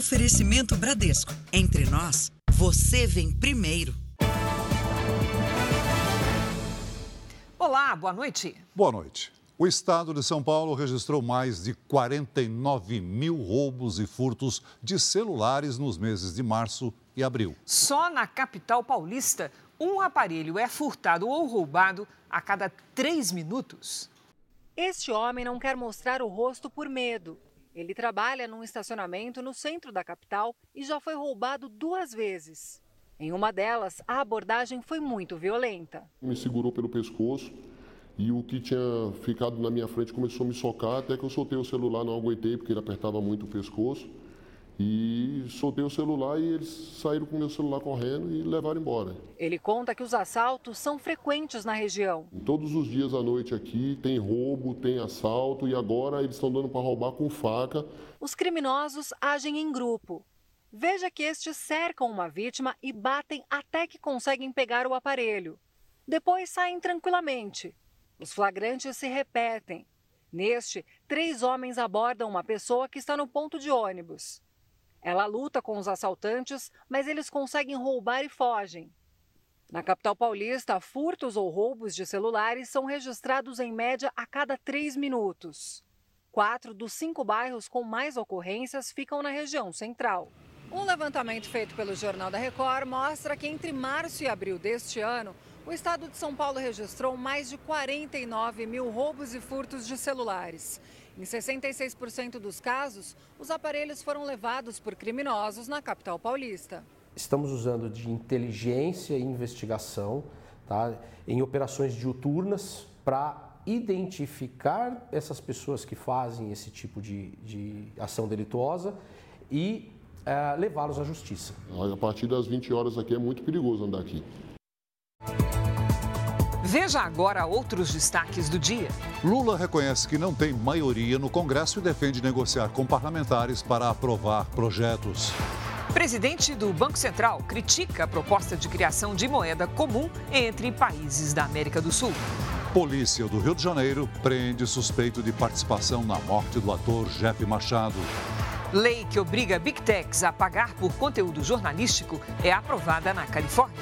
Oferecimento Bradesco. Entre nós, você vem primeiro. Olá, boa noite. Boa noite. O estado de São Paulo registrou mais de 49 mil roubos e furtos de celulares nos meses de março e abril. Só na capital paulista, um aparelho é furtado ou roubado a cada três minutos. Este homem não quer mostrar o rosto por medo. Ele trabalha num estacionamento no centro da capital e já foi roubado duas vezes. Em uma delas, a abordagem foi muito violenta. Me segurou pelo pescoço e o que tinha ficado na minha frente começou a me socar, até que eu soltei o celular, não aguentei porque ele apertava muito o pescoço. E soltei o celular e eles saíram com o meu celular correndo e levaram embora. Ele conta que os assaltos são frequentes na região. Todos os dias à noite aqui tem roubo, tem assalto e agora eles estão dando para roubar com faca. Os criminosos agem em grupo. Veja que estes cercam uma vítima e batem até que conseguem pegar o aparelho. Depois saem tranquilamente. Os flagrantes se repetem. Neste, três homens abordam uma pessoa que está no ponto de ônibus. Ela luta com os assaltantes, mas eles conseguem roubar e fogem. Na capital paulista, furtos ou roubos de celulares são registrados em média a cada três minutos. Quatro dos cinco bairros com mais ocorrências ficam na região central. Um levantamento feito pelo Jornal da Record mostra que entre março e abril deste ano, o estado de São Paulo registrou mais de 49 mil roubos e furtos de celulares. Em 66% dos casos, os aparelhos foram levados por criminosos na capital paulista. Estamos usando de inteligência e investigação tá, em operações diuturnas para identificar essas pessoas que fazem esse tipo de, de ação delituosa e uh, levá-los à justiça. A partir das 20 horas aqui é muito perigoso andar aqui. Veja agora outros destaques do dia. Lula reconhece que não tem maioria no Congresso e defende negociar com parlamentares para aprovar projetos. Presidente do Banco Central critica a proposta de criação de moeda comum entre países da América do Sul. Polícia do Rio de Janeiro prende suspeito de participação na morte do ator Jeff Machado. Lei que obriga Big Techs a pagar por conteúdo jornalístico é aprovada na Califórnia.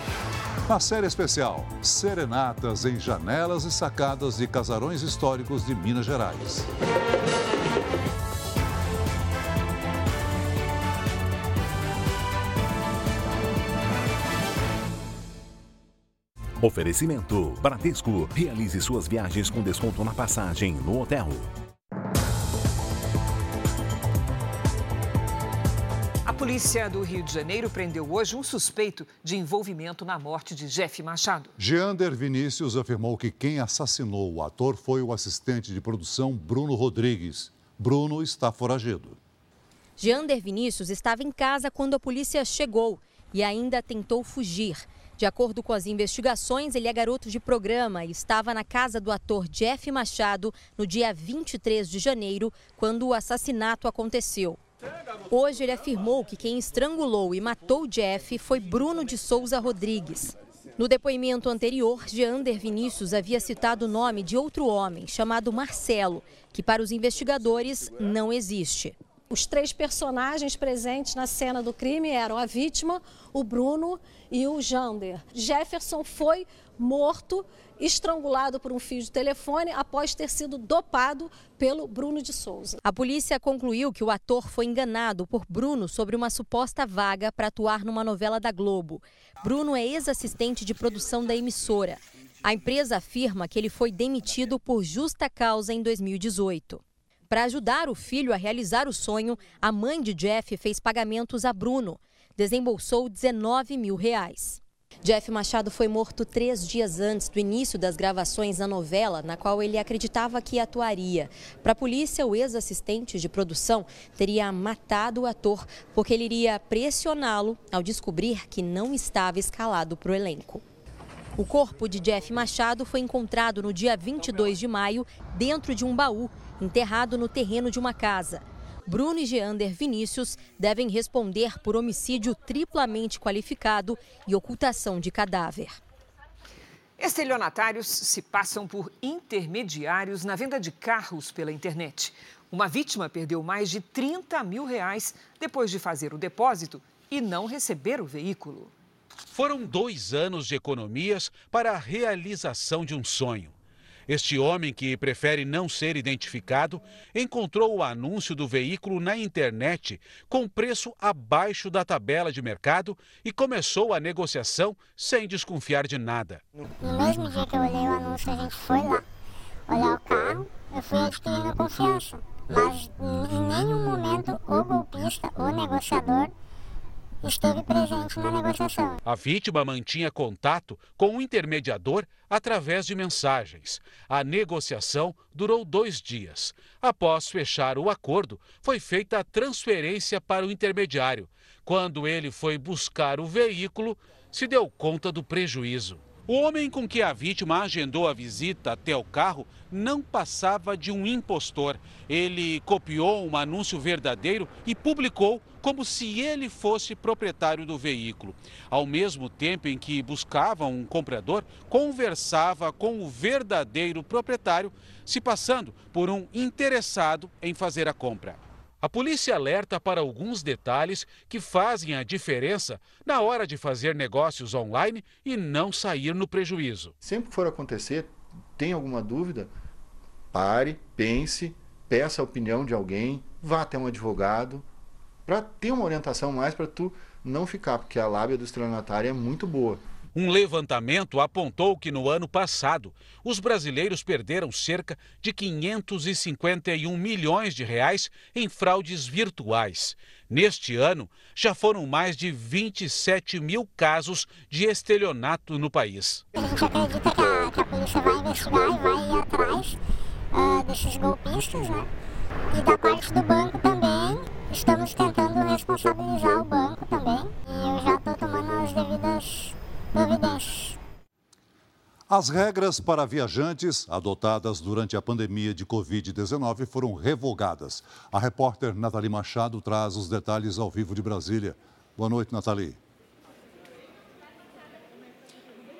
Na série especial, serenatas em janelas e sacadas de casarões históricos de Minas Gerais. Oferecimento Bradesco. Realize suas viagens com desconto na passagem no hotel. Polícia do Rio de Janeiro prendeu hoje um suspeito de envolvimento na morte de Jeff Machado. Geander Vinícius afirmou que quem assassinou o ator foi o assistente de produção Bruno Rodrigues. Bruno está foragido. Geander Vinícius estava em casa quando a polícia chegou e ainda tentou fugir. De acordo com as investigações, ele é garoto de programa e estava na casa do ator Jeff Machado no dia 23 de janeiro, quando o assassinato aconteceu. Hoje ele afirmou que quem estrangulou e matou Jeff foi Bruno de Souza Rodrigues. No depoimento anterior, Geander Vinícius havia citado o nome de outro homem, chamado Marcelo, que para os investigadores não existe. Os três personagens presentes na cena do crime eram a vítima, o Bruno e o Jander. Jefferson foi morto estrangulado por um fio de telefone após ter sido dopado pelo Bruno de Souza. A polícia concluiu que o ator foi enganado por Bruno sobre uma suposta vaga para atuar numa novela da Globo. Bruno é ex-assistente de produção da emissora. A empresa afirma que ele foi demitido por justa causa em 2018. Para ajudar o filho a realizar o sonho, a mãe de Jeff fez pagamentos a Bruno. Desembolsou 19 mil reais. Jeff Machado foi morto três dias antes do início das gravações da novela, na qual ele acreditava que atuaria. Para a polícia, o ex-assistente de produção teria matado o ator porque ele iria pressioná-lo ao descobrir que não estava escalado para o elenco. O corpo de Jeff Machado foi encontrado no dia 22 de maio dentro de um baú, enterrado no terreno de uma casa. Bruno e Geander Vinícius devem responder por homicídio triplamente qualificado e ocultação de cadáver. Estelionatários se passam por intermediários na venda de carros pela internet. Uma vítima perdeu mais de 30 mil reais depois de fazer o depósito e não receber o veículo. Foram dois anos de economias para a realização de um sonho. Este homem, que prefere não ser identificado, encontrou o anúncio do veículo na internet com preço abaixo da tabela de mercado e começou a negociação sem desconfiar de nada. No mesmo dia que eu olhei o anúncio, a gente foi lá olhar o carro, eu fui adquirindo confiança. Mas em nenhum momento o golpista, o negociador, esteve presente na negociação. A vítima mantinha contato com o intermediador através de mensagens. A negociação durou dois dias. Após fechar o acordo, foi feita a transferência para o intermediário. Quando ele foi buscar o veículo, se deu conta do prejuízo. O homem com que a vítima agendou a visita até o carro não passava de um impostor. Ele copiou um anúncio verdadeiro e publicou como se ele fosse proprietário do veículo. Ao mesmo tempo em que buscava um comprador, conversava com o verdadeiro proprietário, se passando por um interessado em fazer a compra. A polícia alerta para alguns detalhes que fazem a diferença na hora de fazer negócios online e não sair no prejuízo. Sempre que for acontecer, tem alguma dúvida, pare, pense, peça a opinião de alguém, vá até um advogado, para ter uma orientação mais para tu não ficar, porque a lábia do estelionatário é muito boa. Um levantamento apontou que no ano passado, os brasileiros perderam cerca de 551 milhões de reais em fraudes virtuais. Neste ano, já foram mais de 27 mil casos de estelionato no país. A gente acredita que a, que a polícia vai investigar e vai ir atrás uh, desses golpistas, né? E da parte do banco também, estamos tentando responsabilizar o banco também. E eu já estou tomando as devidas providências. As regras para viajantes adotadas durante a pandemia de Covid-19 foram revogadas. A repórter Nathalie Machado traz os detalhes ao vivo de Brasília. Boa noite, Nathalie.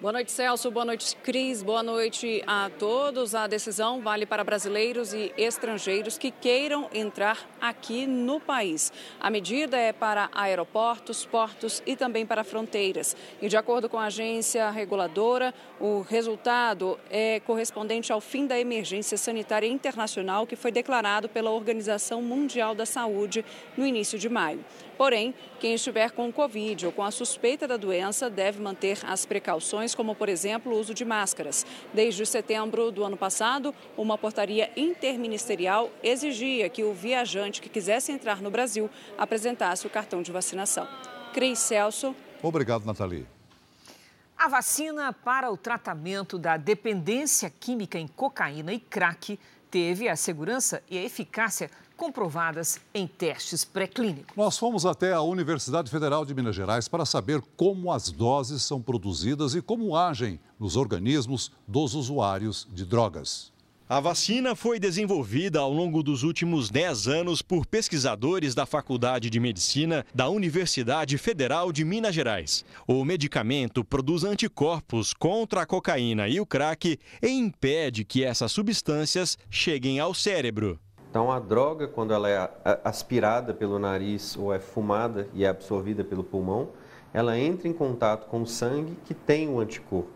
Boa noite, Celso. Boa noite, Cris. Boa noite a todos. A decisão vale para brasileiros e estrangeiros que queiram entrar aqui no país. A medida é para aeroportos, portos e também para fronteiras. E de acordo com a agência reguladora, o resultado é correspondente ao fim da emergência sanitária internacional que foi declarado pela Organização Mundial da Saúde no início de maio. Porém, quem estiver com Covid ou com a suspeita da doença deve manter as precauções, como, por exemplo, o uso de máscaras. Desde setembro do ano passado, uma portaria interministerial exigia que o viajante que quisesse entrar no Brasil apresentasse o cartão de vacinação. Cris Celso. Obrigado, Nathalie. A vacina para o tratamento da dependência química em cocaína e crack teve a segurança e a eficácia comprovadas em testes pré-clínicos. Nós fomos até a Universidade Federal de Minas Gerais para saber como as doses são produzidas e como agem nos organismos dos usuários de drogas. A vacina foi desenvolvida ao longo dos últimos 10 anos por pesquisadores da Faculdade de Medicina da Universidade Federal de Minas Gerais. O medicamento produz anticorpos contra a cocaína e o crack e impede que essas substâncias cheguem ao cérebro. Então, a droga, quando ela é aspirada pelo nariz ou é fumada e é absorvida pelo pulmão, ela entra em contato com o sangue que tem o anticorpo.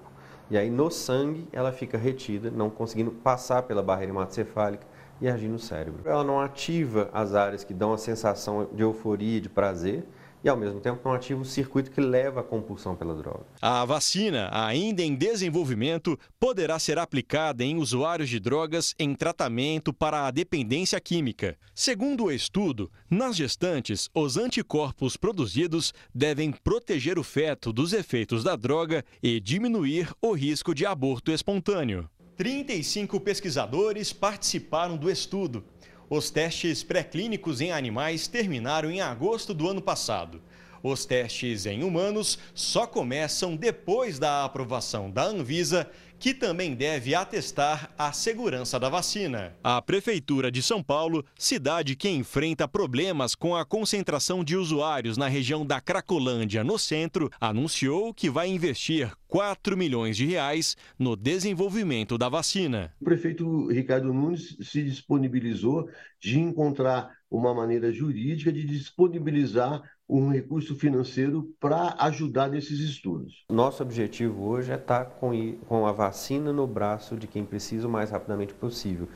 E aí, no sangue, ela fica retida, não conseguindo passar pela barreira hematocefálica e agir no cérebro. Ela não ativa as áreas que dão a sensação de euforia, de prazer, e, ao mesmo tempo, não ativa o circuito que leva à compulsão pela droga. A vacina, ainda em desenvolvimento, poderá ser aplicada em usuários de drogas em tratamento para a dependência química. Segundo o estudo, nas gestantes, os anticorpos produzidos devem proteger o feto dos efeitos da droga e diminuir o risco de aborto espontâneo. 35 pesquisadores participaram do estudo. Os testes pré-clínicos em animais terminaram em agosto do ano passado. Os testes em humanos só começam depois da aprovação da Anvisa, que também deve atestar a segurança da vacina. A Prefeitura de São Paulo, cidade que enfrenta problemas com a concentração de usuários na região da Cracolândia, no centro, anunciou que vai investir 4 milhões de reais no desenvolvimento da vacina. O prefeito Ricardo Nunes se disponibilizou de encontrar uma maneira jurídica de disponibilizar um recurso financeiro para ajudar nesses estudos. Nosso objetivo hoje é estar com, com a vacina no braço de quem precisa o mais rapidamente possível.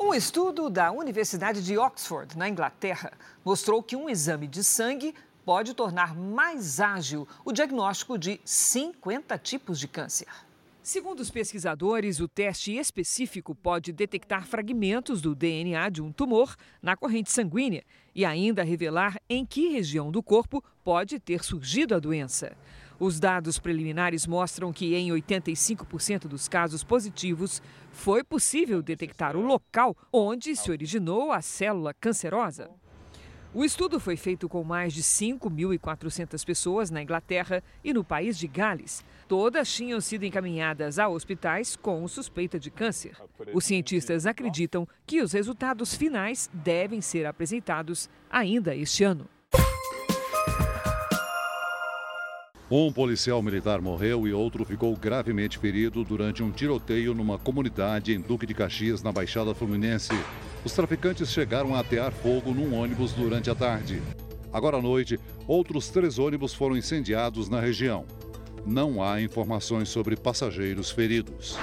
Um estudo da Universidade de Oxford, na Inglaterra, mostrou que um exame de sangue pode tornar mais ágil o diagnóstico de 50 tipos de câncer. Segundo os pesquisadores, o teste específico pode detectar fragmentos do DNA de um tumor na corrente sanguínea e ainda revelar em que região do corpo pode ter surgido a doença. Os dados preliminares mostram que, em 85% dos casos positivos, foi possível detectar o local onde se originou a célula cancerosa. O estudo foi feito com mais de 5.400 pessoas na Inglaterra e no país de Gales. Todas tinham sido encaminhadas a hospitais com suspeita de câncer. Os cientistas acreditam que os resultados finais devem ser apresentados ainda este ano. Um policial militar morreu e outro ficou gravemente ferido durante um tiroteio numa comunidade em Duque de Caxias, na Baixada Fluminense. Os traficantes chegaram a atear fogo num ônibus durante a tarde. Agora à noite, outros três ônibus foram incendiados na região não há informações sobre passageiros feridos.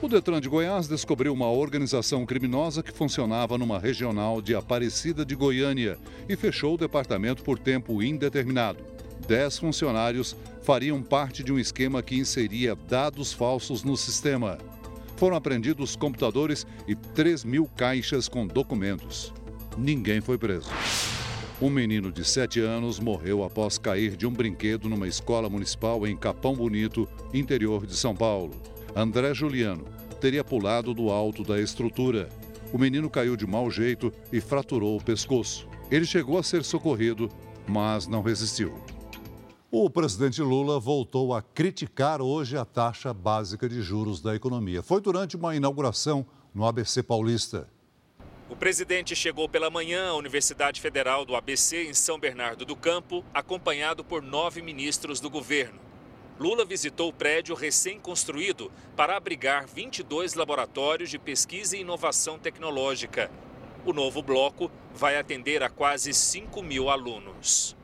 O Detran de Goiás descobriu uma organização criminosa que funcionava numa regional de Aparecida de Goiânia e fechou o departamento por tempo indeterminado. Dez funcionários fariam parte de um esquema que inseria dados falsos no sistema. Foram apreendidos computadores e 3 mil caixas com documentos. Ninguém foi preso. Um menino de 7 anos morreu após cair de um brinquedo numa escola municipal em Capão Bonito, interior de São Paulo. André Juliano teria pulado do alto da estrutura. O menino caiu de mau jeito e fraturou o pescoço. Ele chegou a ser socorrido, mas não resistiu. O presidente Lula voltou a criticar hoje a taxa básica de juros da economia. Foi durante uma inauguração no ABC Paulista. O presidente chegou pela manhã à Universidade Federal do ABC em São Bernardo do Campo, acompanhado por nove ministros do governo. Lula visitou o prédio recém-construído para abrigar 22 laboratórios de pesquisa e inovação tecnológica. O novo bloco vai atender a quase 5 mil alunos.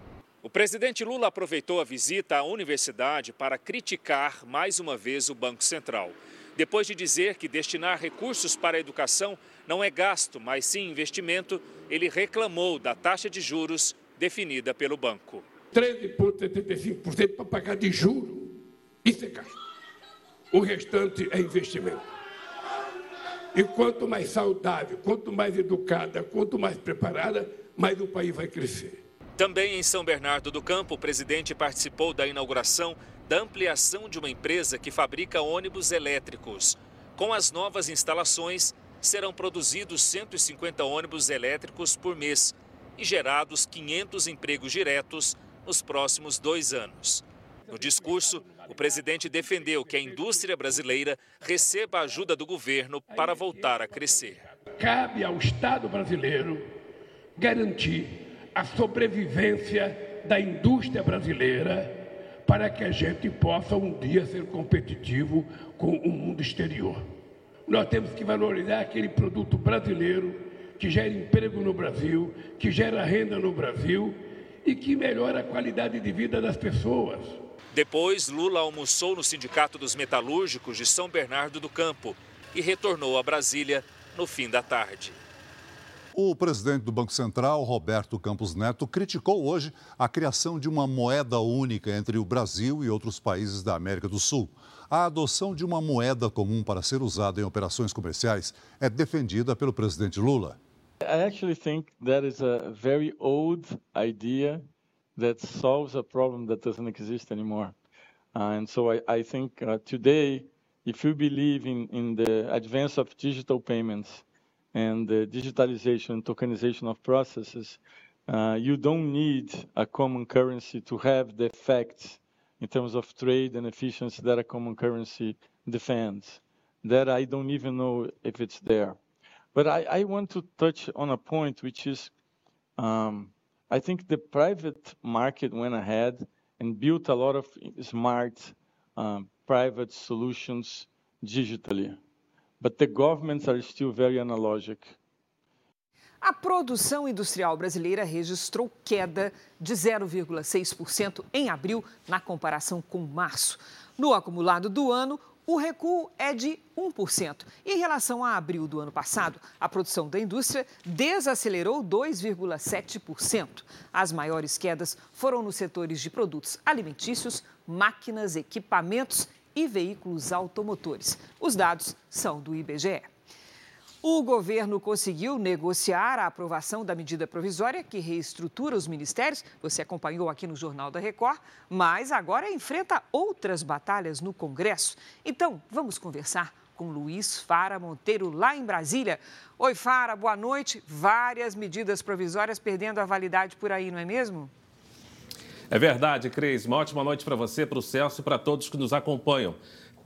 O presidente Lula aproveitou a visita à universidade para criticar mais uma vez o Banco Central. Depois de dizer que destinar recursos para a educação não é gasto, mas sim investimento, ele reclamou da taxa de juros definida pelo banco. 13,75% para pagar de juro. Isso é gasto. O restante é investimento. E quanto mais saudável, quanto mais educada, quanto mais preparada, mais o país vai crescer. Também em São Bernardo do Campo, o presidente participou da inauguração da ampliação de uma empresa que fabrica ônibus elétricos. Com as novas instalações, serão produzidos 150 ônibus elétricos por mês e gerados 500 empregos diretos nos próximos dois anos. No discurso, o presidente defendeu que a indústria brasileira receba a ajuda do governo para voltar a crescer. Cabe ao Estado brasileiro garantir a sobrevivência da indústria brasileira para que a gente possa um dia ser competitivo com o mundo exterior. Nós temos que valorizar aquele produto brasileiro que gera emprego no Brasil, que gera renda no Brasil e que melhora a qualidade de vida das pessoas. Depois, Lula almoçou no Sindicato dos Metalúrgicos de São Bernardo do Campo e retornou a Brasília no fim da tarde. O presidente do Banco Central, Roberto Campos Neto, criticou hoje a criação de uma moeda única entre o Brasil e outros países da América do Sul. A adoção de uma moeda comum para ser usada em operações comerciais é defendida pelo presidente Lula. I actually think that is a very old idea that solves a problem that doesn't exist anymore. Uh, and so I, I think uh, today, if you believe in, in the advance of digital payments and the digitalization and tokenization of processes, uh, you don't need a common currency to have the effects in terms of trade and efficiency that a common currency defends. That I don't even know if it's there. But I, I want to touch on a point which is um, I think the private market went ahead and built a lot of smart um, private solutions digitally. But the governments are still very analogic. A produção industrial brasileira registrou queda de 0,6% em abril, na comparação com março. No acumulado do ano, o recuo é de 1%. E em relação a abril do ano passado, a produção da indústria desacelerou 2,7%. As maiores quedas foram nos setores de produtos alimentícios, máquinas, equipamentos e veículos automotores. Os dados são do IBGE. O governo conseguiu negociar a aprovação da medida provisória que reestrutura os ministérios. Você acompanhou aqui no Jornal da Record, mas agora enfrenta outras batalhas no Congresso. Então, vamos conversar com Luiz Fara Monteiro, lá em Brasília. Oi, Fara, boa noite. Várias medidas provisórias perdendo a validade por aí, não é mesmo? É verdade, Cris. Uma ótima noite para você, para o Celso e para todos que nos acompanham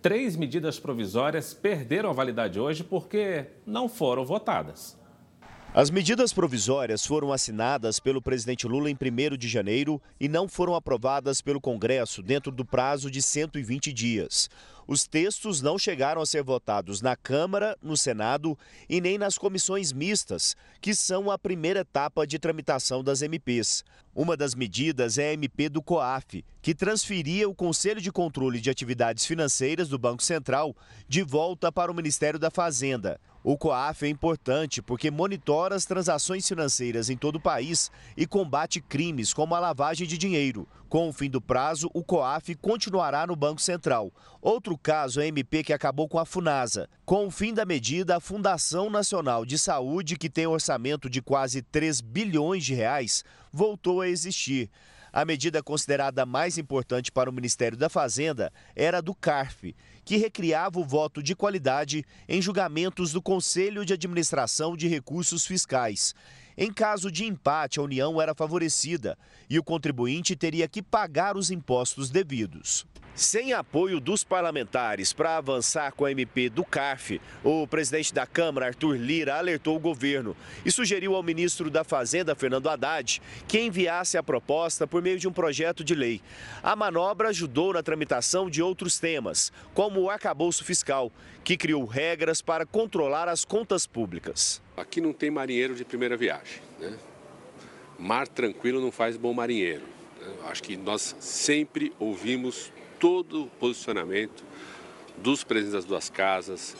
três medidas provisórias perderam a validade hoje porque não foram votadas. As medidas provisórias foram assinadas pelo presidente Lula em 1 de janeiro e não foram aprovadas pelo Congresso dentro do prazo de 120 dias. Os textos não chegaram a ser votados na Câmara, no Senado e nem nas comissões mistas, que são a primeira etapa de tramitação das MPs. Uma das medidas é a MP do COAF, que transferia o Conselho de Controle de Atividades Financeiras do Banco Central de volta para o Ministério da Fazenda. O COAF é importante porque monitora as transações financeiras em todo o país e combate crimes como a lavagem de dinheiro. Com o fim do prazo, o COAF continuará no Banco Central. Outro caso é a MP que acabou com a FUNASA. Com o fim da medida, a Fundação Nacional de Saúde, que tem orçamento de quase 3 bilhões de reais, voltou a existir. A medida considerada mais importante para o Ministério da Fazenda era a do CARF, que recriava o voto de qualidade em julgamentos do Conselho de Administração de Recursos Fiscais. Em caso de empate, a União era favorecida e o contribuinte teria que pagar os impostos devidos. Sem apoio dos parlamentares para avançar com a MP do CARF, o presidente da Câmara, Arthur Lira, alertou o governo e sugeriu ao ministro da Fazenda, Fernando Haddad, que enviasse a proposta por meio de um projeto de lei. A manobra ajudou na tramitação de outros temas, como o arcabouço fiscal, que criou regras para controlar as contas públicas. Aqui não tem marinheiro de primeira viagem. Né? Mar tranquilo não faz bom marinheiro. Né? Acho que nós sempre ouvimos todo o posicionamento dos presidentes das duas casas,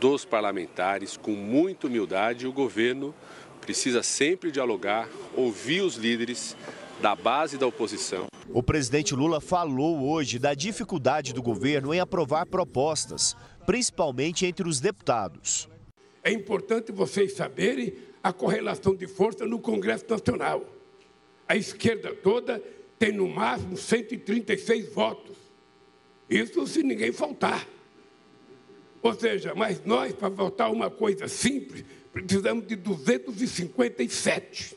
dos parlamentares, com muita humildade. O governo precisa sempre dialogar, ouvir os líderes da base da oposição. O presidente Lula falou hoje da dificuldade do governo em aprovar propostas, principalmente entre os deputados. É importante vocês saberem a correlação de força no Congresso Nacional. A esquerda toda tem no máximo 136 votos. Isso se ninguém faltar. Ou seja, mas nós, para votar uma coisa simples, precisamos de 257.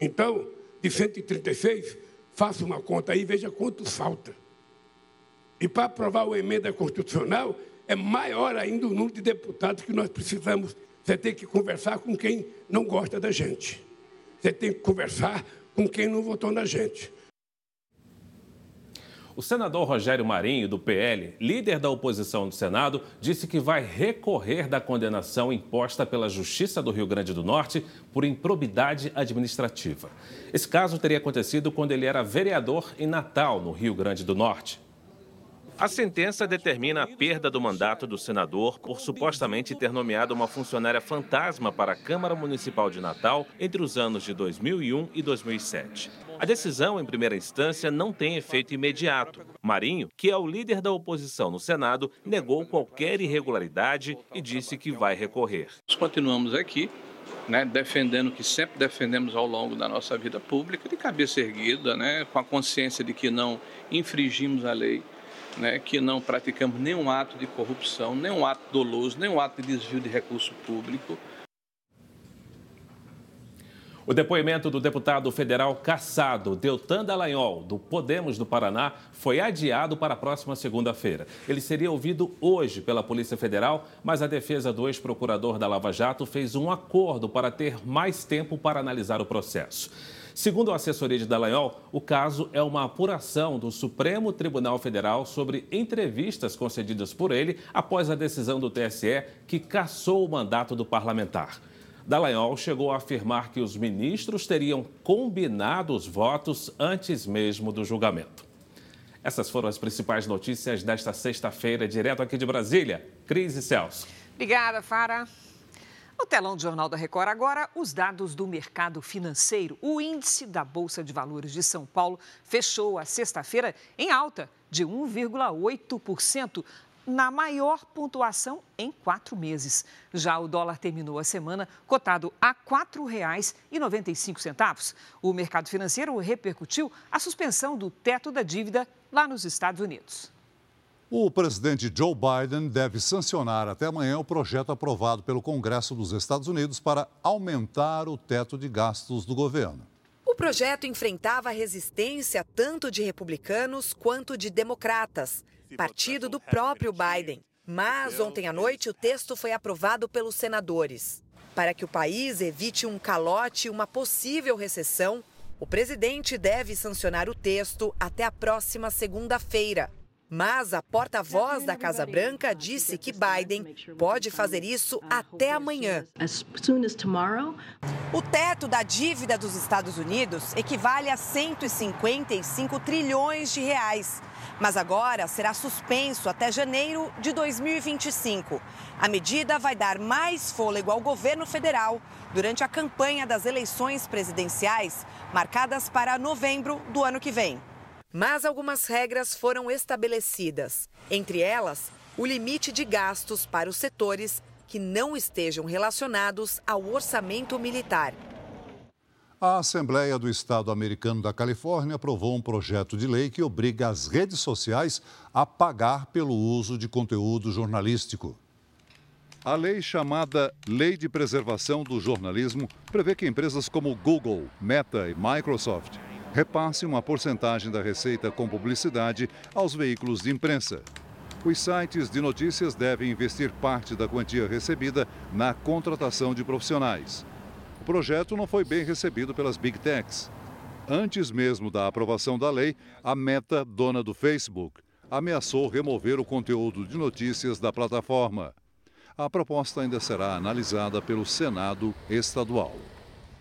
Então, de 136, faça uma conta aí, veja quantos falta. E para aprovar uma emenda constitucional, é maior ainda o número de deputados que nós precisamos. Você tem que conversar com quem não gosta da gente. Você tem que conversar com quem não votou na gente. O senador Rogério Marinho, do PL, líder da oposição no Senado, disse que vai recorrer da condenação imposta pela Justiça do Rio Grande do Norte por improbidade administrativa. Esse caso teria acontecido quando ele era vereador em Natal, no Rio Grande do Norte. A sentença determina a perda do mandato do senador por supostamente ter nomeado uma funcionária fantasma para a Câmara Municipal de Natal entre os anos de 2001 e 2007. A decisão, em primeira instância, não tem efeito imediato. Marinho, que é o líder da oposição no Senado, negou qualquer irregularidade e disse que vai recorrer. Nós continuamos aqui, né, defendendo o que sempre defendemos ao longo da nossa vida pública, de cabeça erguida, né, com a consciência de que não infringimos a lei, né, que não praticamos nenhum ato de corrupção, nenhum ato doloso, nenhum ato de desvio de recurso público. O depoimento do deputado federal caçado, Deltan Dallagnol, do Podemos do Paraná, foi adiado para a próxima segunda-feira. Ele seria ouvido hoje pela Polícia Federal, mas a defesa do ex-procurador da Lava Jato fez um acordo para ter mais tempo para analisar o processo. Segundo a assessoria de Dallagnol, o caso é uma apuração do Supremo Tribunal Federal sobre entrevistas concedidas por ele após a decisão do TSE que cassou o mandato do parlamentar. Dallagnol chegou a afirmar que os ministros teriam combinado os votos antes mesmo do julgamento. Essas foram as principais notícias desta sexta-feira, direto aqui de Brasília. Cris e Celso. Obrigada, Fara. No telão do Jornal da Record, agora, os dados do mercado financeiro. O índice da Bolsa de Valores de São Paulo fechou a sexta-feira em alta de 1,8%, na maior pontuação em quatro meses. Já o dólar terminou a semana cotado a R$ 4,95. O mercado financeiro repercutiu a suspensão do teto da dívida lá nos Estados Unidos. O presidente Joe Biden deve sancionar até amanhã o projeto aprovado pelo Congresso dos Estados Unidos para aumentar o teto de gastos do governo. O projeto enfrentava resistência tanto de republicanos quanto de democratas partido do próprio Biden. Mas ontem à noite o texto foi aprovado pelos senadores. Para que o país evite um calote e uma possível recessão, o presidente deve sancionar o texto até a próxima segunda-feira. Mas a porta-voz da Casa Branca disse que Biden pode fazer isso até amanhã. O teto da dívida dos Estados Unidos equivale a 155 trilhões de reais mas agora será suspenso até janeiro de 2025. A medida vai dar mais fôlego ao governo federal durante a campanha das eleições presidenciais, marcadas para novembro do ano que vem. Mas algumas regras foram estabelecidas, entre elas, o limite de gastos para os setores que não estejam relacionados ao orçamento militar. A Assembleia do Estado americano da Califórnia aprovou um projeto de lei que obriga as redes sociais a pagar pelo uso de conteúdo jornalístico. A lei chamada Lei de Preservação do Jornalismo prevê que empresas como Google, Meta e Microsoft repassem uma porcentagem da receita com publicidade aos veículos de imprensa. Os sites de notícias devem investir parte da quantia recebida na contratação de profissionais projeto não foi bem recebido pelas Big Techs. Antes mesmo da aprovação da lei, a Meta, dona do Facebook, ameaçou remover o conteúdo de notícias da plataforma. A proposta ainda será analisada pelo Senado estadual.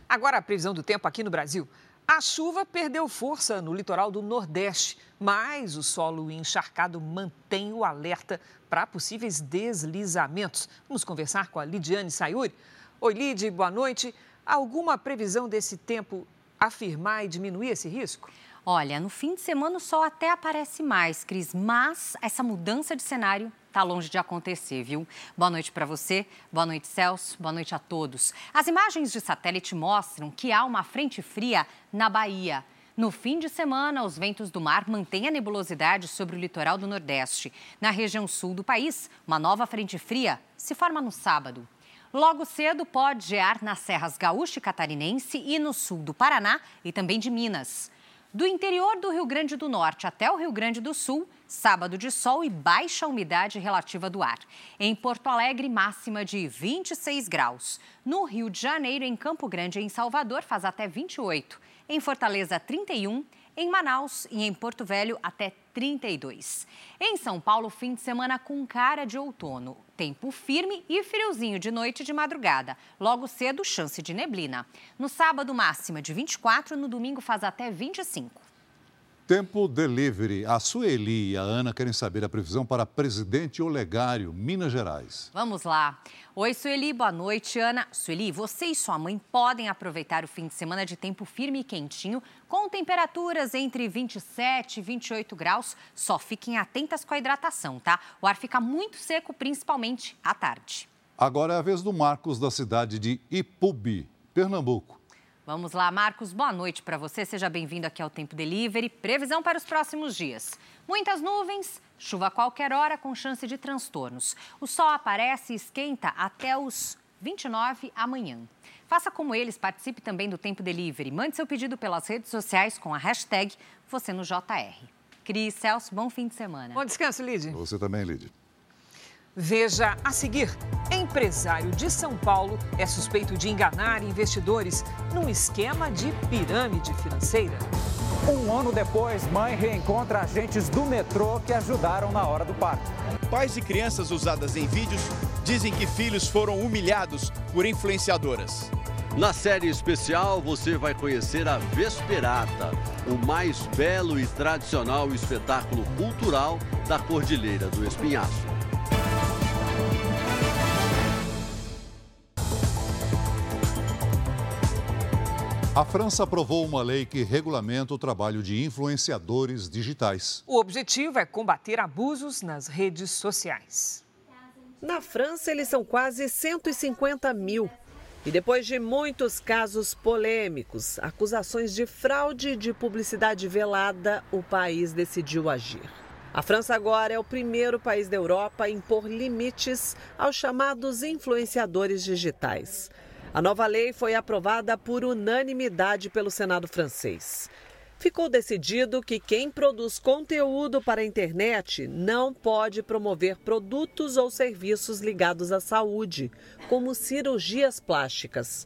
Agora a previsão do tempo aqui no Brasil. A chuva perdeu força no litoral do Nordeste, mas o solo encharcado mantém o alerta para possíveis deslizamentos. Vamos conversar com a Lidiane Sayuri. Oi, Lid, boa noite. Alguma previsão desse tempo afirmar e diminuir esse risco? Olha, no fim de semana o sol até aparece mais, Cris, mas essa mudança de cenário está longe de acontecer, viu? Boa noite para você, boa noite, Celso, boa noite a todos. As imagens de satélite mostram que há uma frente fria na Bahia. No fim de semana, os ventos do mar mantêm a nebulosidade sobre o litoral do Nordeste. Na região sul do país, uma nova frente fria se forma no sábado. Logo cedo pode gear nas serras gaúcha e catarinense e no sul do Paraná e também de Minas. Do interior do Rio Grande do Norte até o Rio Grande do Sul, sábado de sol e baixa umidade relativa do ar. Em Porto Alegre, máxima de 26 graus. No Rio de Janeiro, em Campo Grande e em Salvador, faz até 28. Em Fortaleza, 31 em Manaus e em Porto Velho, até 32. Em São Paulo, fim de semana com cara de outono. Tempo firme e friozinho de noite e de madrugada. Logo cedo, chance de neblina. No sábado, máxima de 24, no domingo faz até 25. Tempo Delivery. A Sueli e a Ana querem saber a previsão para Presidente Olegário, Minas Gerais. Vamos lá. Oi, Sueli, boa noite, Ana. Sueli, você e sua mãe podem aproveitar o fim de semana de tempo firme e quentinho, com temperaturas entre 27 e 28 graus. Só fiquem atentas com a hidratação, tá? O ar fica muito seco, principalmente à tarde. Agora é a vez do Marcos, da cidade de Ipubi, Pernambuco. Vamos lá, Marcos, boa noite para você. Seja bem-vindo aqui ao Tempo Delivery. Previsão para os próximos dias. Muitas nuvens, chuva a qualquer hora com chance de transtornos. O sol aparece e esquenta até os 29 amanhã. Faça como eles, participe também do Tempo Delivery. Mande seu pedido pelas redes sociais com a hashtag você no JR. Cris, Celso, bom fim de semana. Bom descanso, Lid. Você também, Lid. Veja a seguir: empresário de São Paulo é suspeito de enganar investidores num esquema de pirâmide financeira. Um ano depois, mãe reencontra agentes do metrô que ajudaram na hora do parto. Pais de crianças usadas em vídeos dizem que filhos foram humilhados por influenciadoras. Na série especial, você vai conhecer a Vesperata, o mais belo e tradicional espetáculo cultural da Cordilheira do Espinhaço. A França aprovou uma lei que regulamenta o trabalho de influenciadores digitais. O objetivo é combater abusos nas redes sociais. Na França, eles são quase 150 mil. E depois de muitos casos polêmicos, acusações de fraude e de publicidade velada, o país decidiu agir. A França agora é o primeiro país da Europa a impor limites aos chamados influenciadores digitais. A nova lei foi aprovada por unanimidade pelo Senado francês. Ficou decidido que quem produz conteúdo para a internet não pode promover produtos ou serviços ligados à saúde, como cirurgias plásticas.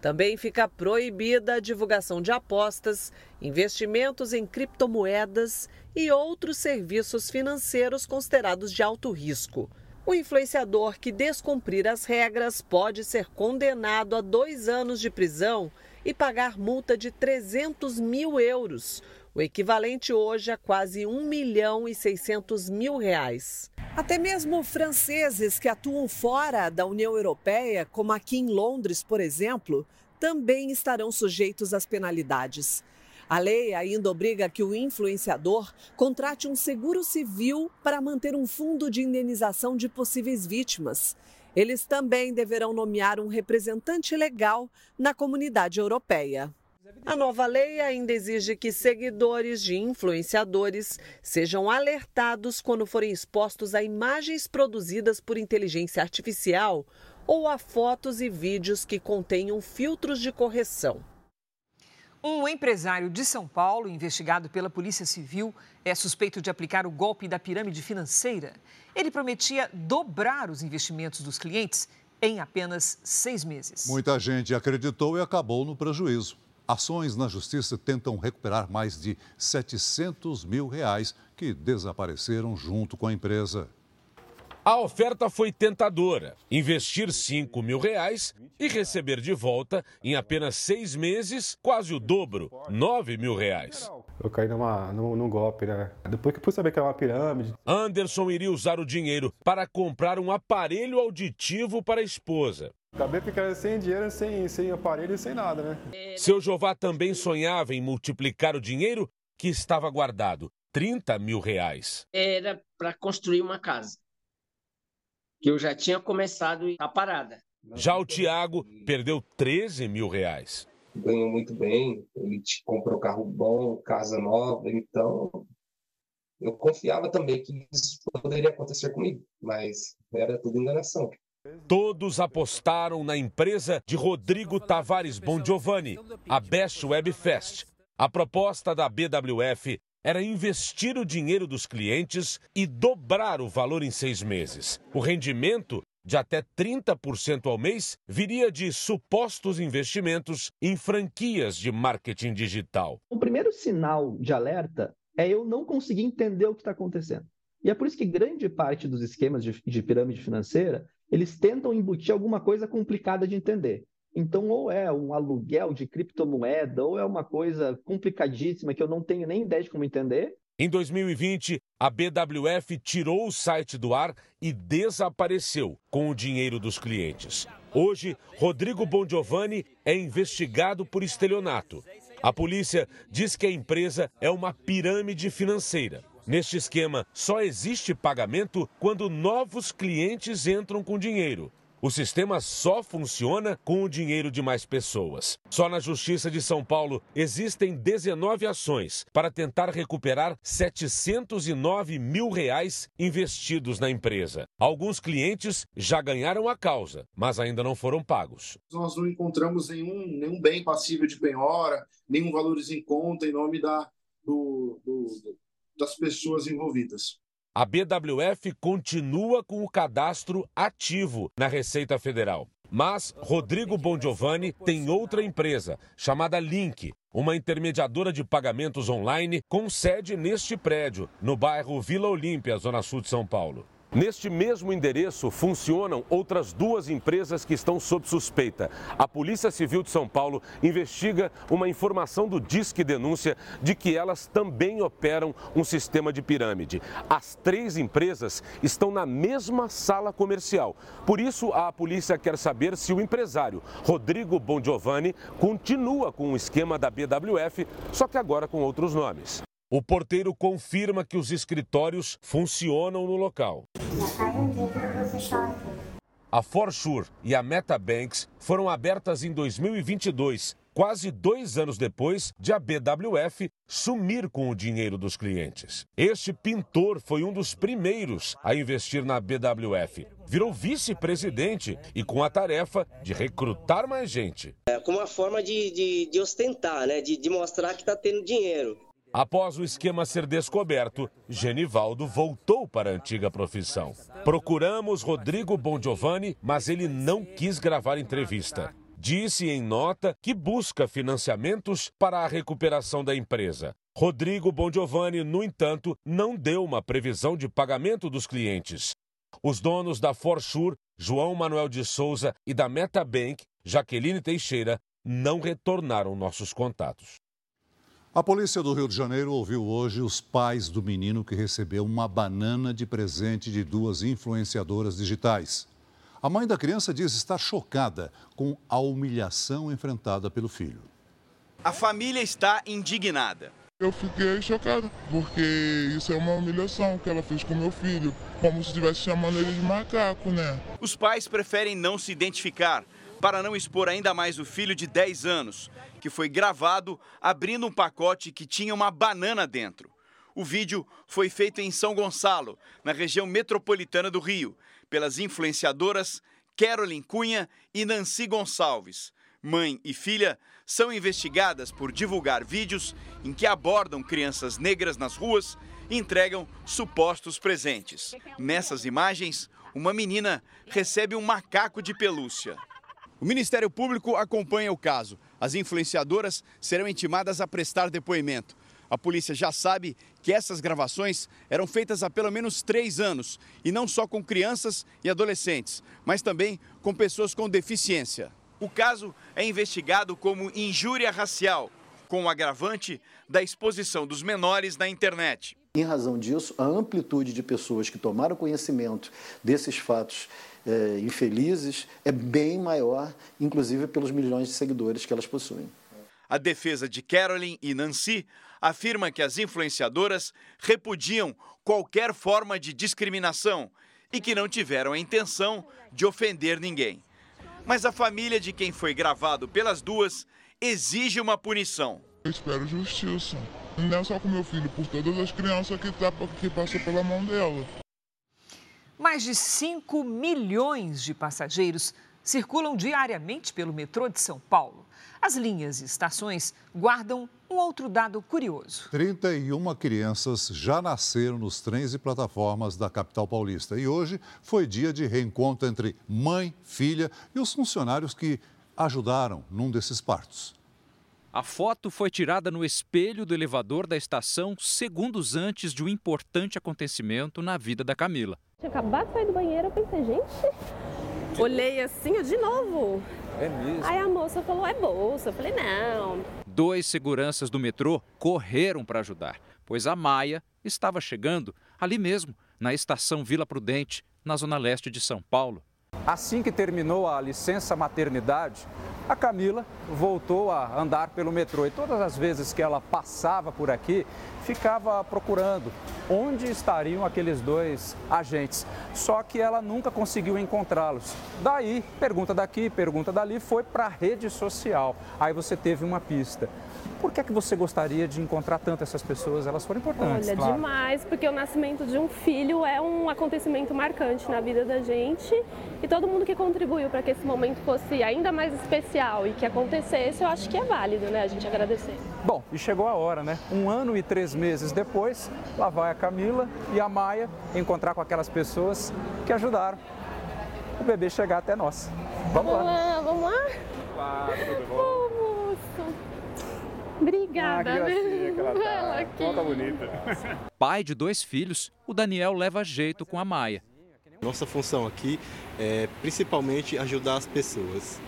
Também fica proibida a divulgação de apostas, investimentos em criptomoedas e outros serviços financeiros considerados de alto risco. O influenciador que descumprir as regras pode ser condenado a dois anos de prisão e pagar multa de 300 mil euros, o equivalente hoje a quase 1 milhão e 600 mil reais. Até mesmo franceses que atuam fora da União Europeia, como aqui em Londres, por exemplo, também estarão sujeitos às penalidades. A lei ainda obriga que o influenciador contrate um seguro civil para manter um fundo de indenização de possíveis vítimas. Eles também deverão nomear um representante legal na comunidade europeia. A nova lei ainda exige que seguidores de influenciadores sejam alertados quando forem expostos a imagens produzidas por inteligência artificial ou a fotos e vídeos que contenham filtros de correção. Um empresário de São Paulo, investigado pela Polícia Civil, é suspeito de aplicar o golpe da pirâmide financeira. Ele prometia dobrar os investimentos dos clientes em apenas seis meses. Muita gente acreditou e acabou no prejuízo. Ações na justiça tentam recuperar mais de 700 mil reais que desapareceram junto com a empresa. A oferta foi tentadora: investir 5 mil reais e receber de volta, em apenas seis meses, quase o dobro, 9 mil reais. Eu caí numa, num, num golpe, né? Depois que eu fui saber que era uma pirâmide. Anderson iria usar o dinheiro para comprar um aparelho auditivo para a esposa. Acabei ficando sem dinheiro, sem, sem aparelho e sem nada, né? Seu Jová também sonhava em multiplicar o dinheiro que estava guardado, 30 mil reais. Era para construir uma casa que eu já tinha começado a parada. Já o Tiago perdeu 13 mil reais. Ganhou muito bem, ele comprou carro bom, casa nova, então eu confiava também que isso poderia acontecer comigo, mas era tudo enganação. Todos apostaram na empresa de Rodrigo Tavares Bongiovanni, a Best Web Fest. A proposta da BWF era investir o dinheiro dos clientes e dobrar o valor em seis meses. O rendimento de até 30% ao mês viria de supostos investimentos em franquias de marketing digital. O primeiro sinal de alerta é eu não conseguir entender o que está acontecendo. E é por isso que grande parte dos esquemas de, de pirâmide financeira, eles tentam embutir alguma coisa complicada de entender. Então, ou é um aluguel de criptomoeda, ou é uma coisa complicadíssima que eu não tenho nem ideia de como entender. Em 2020, a BWF tirou o site do ar e desapareceu com o dinheiro dos clientes. Hoje, Rodrigo Bongiovanni é investigado por estelionato. A polícia diz que a empresa é uma pirâmide financeira. Neste esquema, só existe pagamento quando novos clientes entram com dinheiro. O sistema só funciona com o dinheiro de mais pessoas. Só na Justiça de São Paulo existem 19 ações para tentar recuperar 709 mil reais investidos na empresa. Alguns clientes já ganharam a causa, mas ainda não foram pagos. Nós não encontramos nenhum, nenhum bem passível de penhora, nenhum valores em conta em nome da, do, do, das pessoas envolvidas. A BWF continua com o cadastro ativo na Receita Federal. Mas Rodrigo Bongiovanni tem outra empresa, chamada Link, uma intermediadora de pagamentos online com sede neste prédio, no bairro Vila Olímpia, Zona Sul de São Paulo. Neste mesmo endereço funcionam outras duas empresas que estão sob suspeita. A Polícia Civil de São Paulo investiga uma informação do Disque Denúncia de que elas também operam um sistema de pirâmide. As três empresas estão na mesma sala comercial. Por isso, a polícia quer saber se o empresário Rodrigo Bongiovanni continua com o esquema da BWF, só que agora com outros nomes. O porteiro confirma que os escritórios funcionam no local. A Forsure e a MetaBanks foram abertas em 2022, quase dois anos depois de a BWF sumir com o dinheiro dos clientes. Este pintor foi um dos primeiros a investir na BWF. Virou vice-presidente e com a tarefa de recrutar mais gente. É, como uma forma de, de, de ostentar, né? de, de mostrar que está tendo dinheiro. Após o esquema ser descoberto, Genivaldo voltou para a antiga profissão. Procuramos Rodrigo Bongiovanni, mas ele não quis gravar entrevista. Disse em nota que busca financiamentos para a recuperação da empresa. Rodrigo Bongiovanni, no entanto, não deu uma previsão de pagamento dos clientes. Os donos da Forsure, João Manuel de Souza, e da Metabank, Jaqueline Teixeira, não retornaram nossos contatos. A polícia do Rio de Janeiro ouviu hoje os pais do menino que recebeu uma banana de presente de duas influenciadoras digitais. A mãe da criança diz estar chocada com a humilhação enfrentada pelo filho. A família está indignada. Eu fiquei chocada, porque isso é uma humilhação que ela fez com meu filho, como se estivesse chamando ele de macaco, né? Os pais preferem não se identificar para não expor ainda mais o filho de 10 anos, que foi gravado abrindo um pacote que tinha uma banana dentro. O vídeo foi feito em São Gonçalo, na região metropolitana do Rio, pelas influenciadoras Carolyn Cunha e Nancy Gonçalves. Mãe e filha são investigadas por divulgar vídeos em que abordam crianças negras nas ruas e entregam supostos presentes. Nessas imagens, uma menina recebe um macaco de pelúcia. O Ministério Público acompanha o caso. As influenciadoras serão intimadas a prestar depoimento. A polícia já sabe que essas gravações eram feitas há pelo menos três anos e não só com crianças e adolescentes, mas também com pessoas com deficiência. O caso é investigado como injúria racial, com o agravante da exposição dos menores na internet. Em razão disso, a amplitude de pessoas que tomaram conhecimento desses fatos é, infelizes é bem maior, inclusive pelos milhões de seguidores que elas possuem. A defesa de Carolyn e Nancy afirma que as influenciadoras repudiam qualquer forma de discriminação e que não tiveram a intenção de ofender ninguém. Mas a família de quem foi gravado pelas duas exige uma punição. Eu espero justiça. Não só com meu filho, por todas as crianças que, tá, que passam pela mão dela. Mais de 5 milhões de passageiros circulam diariamente pelo metrô de São Paulo. As linhas e estações guardam um outro dado curioso. 31 crianças já nasceram nos trens e plataformas da capital paulista. E hoje foi dia de reencontro entre mãe, filha e os funcionários que ajudaram num desses partos. A foto foi tirada no espelho do elevador da estação segundos antes de um importante acontecimento na vida da Camila. Tinha acabado de sair do banheiro, eu pensei, gente, olhei assim, de novo. É mesmo? Aí a moça falou, é bolsa. Eu falei, não. Dois seguranças do metrô correram para ajudar, pois a Maia estava chegando ali mesmo, na estação Vila Prudente, na zona leste de São Paulo. Assim que terminou a licença maternidade, a Camila voltou a andar pelo metrô e todas as vezes que ela passava por aqui, ficava procurando onde estariam aqueles dois agentes. Só que ela nunca conseguiu encontrá-los. Daí, pergunta daqui, pergunta dali, foi para a rede social. Aí você teve uma pista. Por que é que você gostaria de encontrar tanto essas pessoas? Elas foram importantes, Olha, claro. demais, porque o nascimento de um filho é um acontecimento marcante na vida da gente e todo mundo que contribuiu para que esse momento fosse ainda mais especial e que acontecesse, eu acho que é válido, né, a gente agradecer. Bom, e chegou a hora, né? Um ano e três meses depois, lá vai a Camila e a Maia encontrar com aquelas pessoas que ajudaram o bebê chegar até nós. Vamos lá. lá, vamos lá? Olá, tudo bom? Ô, moço. Obrigada, Ah, que gracinha né? que ela tá. Ela aqui. Tá bonita. Pai de dois filhos, o Daniel leva jeito com a Maia. Nossa função aqui é principalmente ajudar as pessoas.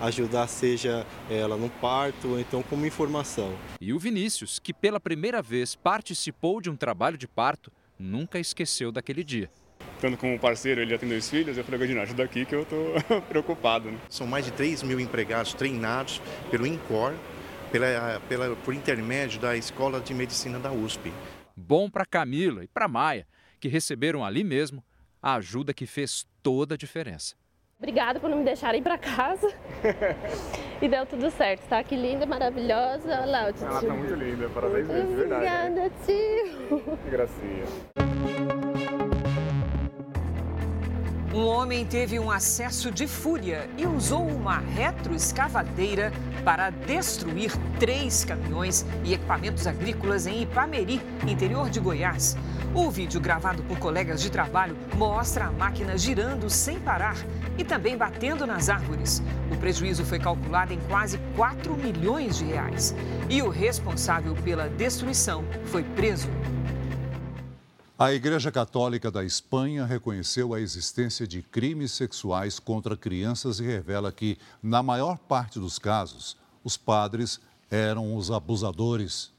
Ajudar seja ela no parto ou então como informação. E o Vinícius, que pela primeira vez participou de um trabalho de parto, nunca esqueceu daquele dia. Estando como parceiro, ele já tem dois filhos, eu falei, Godinho, ajuda aqui que eu tô preocupado. Né? São mais de 3 mil empregados treinados pelo INCOR, pela, pela, por intermédio da Escola de Medicina da USP. Bom para Camila e para Maia, que receberam ali mesmo a ajuda que fez toda a diferença. Obrigada por não me deixarem ir para casa. e deu tudo certo, tá? Que linda, maravilhosa. Olha lá o tio. Ela tá muito linda, parabéns mesmo, de verdade. Obrigada, tio. Que gracinha. Um homem teve um acesso de fúria e usou uma retroescavadeira para destruir três caminhões e equipamentos agrícolas em Ipameri, interior de Goiás. O vídeo gravado por colegas de trabalho mostra a máquina girando sem parar e também batendo nas árvores. O prejuízo foi calculado em quase 4 milhões de reais. E o responsável pela destruição foi preso. A Igreja Católica da Espanha reconheceu a existência de crimes sexuais contra crianças e revela que, na maior parte dos casos, os padres eram os abusadores.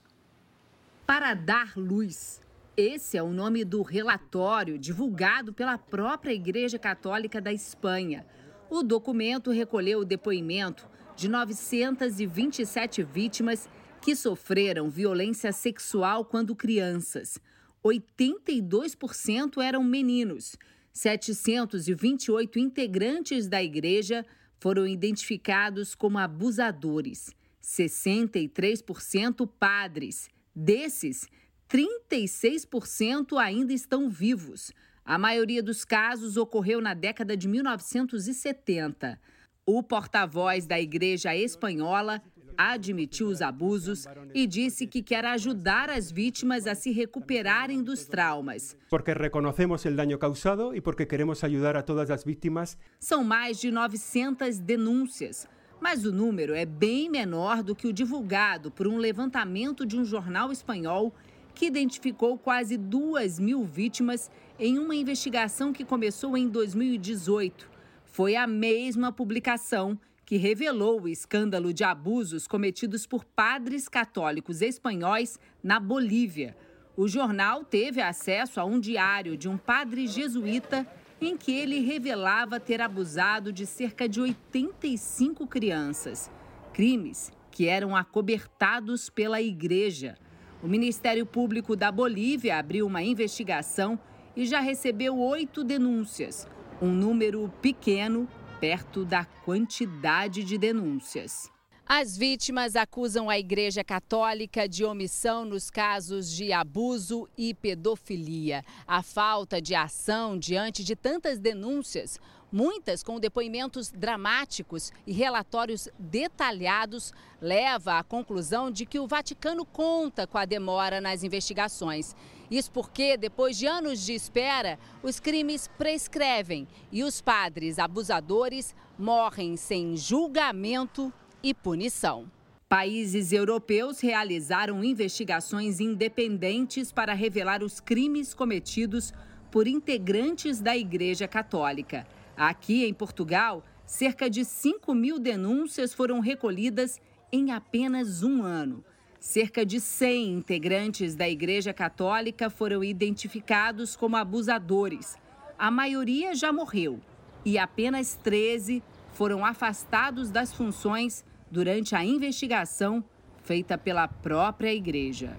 Para dar luz. Esse é o nome do relatório divulgado pela própria Igreja Católica da Espanha. O documento recolheu o depoimento de 927 vítimas que sofreram violência sexual quando crianças. 82% eram meninos. 728 integrantes da igreja foram identificados como abusadores. 63% padres. Desses, 36% ainda estão vivos. A maioria dos casos ocorreu na década de 1970. O porta-voz da Igreja Espanhola admitiu os abusos e disse que quer ajudar as vítimas a se recuperarem dos traumas. Porque reconocemos el daño causado y porque queremos ayudar a todas las víctimas. São mais de 900 denúncias, mas o número é bem menor do que o divulgado por um levantamento de um jornal espanhol que identificou quase 2 mil vítimas em uma investigação que começou em 2018. Foi a mesma publicação que revelou o escândalo de abusos cometidos por padres católicos espanhóis na Bolívia. O jornal teve acesso a um diário de um padre jesuíta em que ele revelava ter abusado de cerca de 85 crianças. Crimes que eram acobertados pela igreja. O Ministério Público da Bolívia abriu uma investigação e já recebeu oito denúncias, um número pequeno perto da quantidade de denúncias. As vítimas acusam a Igreja Católica de omissão nos casos de abuso e pedofilia. A falta de ação diante de tantas denúncias, muitas com depoimentos dramáticos e relatórios detalhados, leva à conclusão de que o Vaticano conta com a demora nas investigações. Isso porque, depois de anos de espera, os crimes prescrevem e os padres abusadores morrem sem julgamento e punição. Países europeus realizaram investigações independentes para revelar os crimes cometidos por integrantes da Igreja Católica. Aqui em Portugal, cerca de 5 mil denúncias foram recolhidas em apenas um ano. Cerca de 100 integrantes da Igreja Católica foram identificados como abusadores. A maioria já morreu e apenas 13 foram afastados das funções durante a investigação feita pela própria igreja.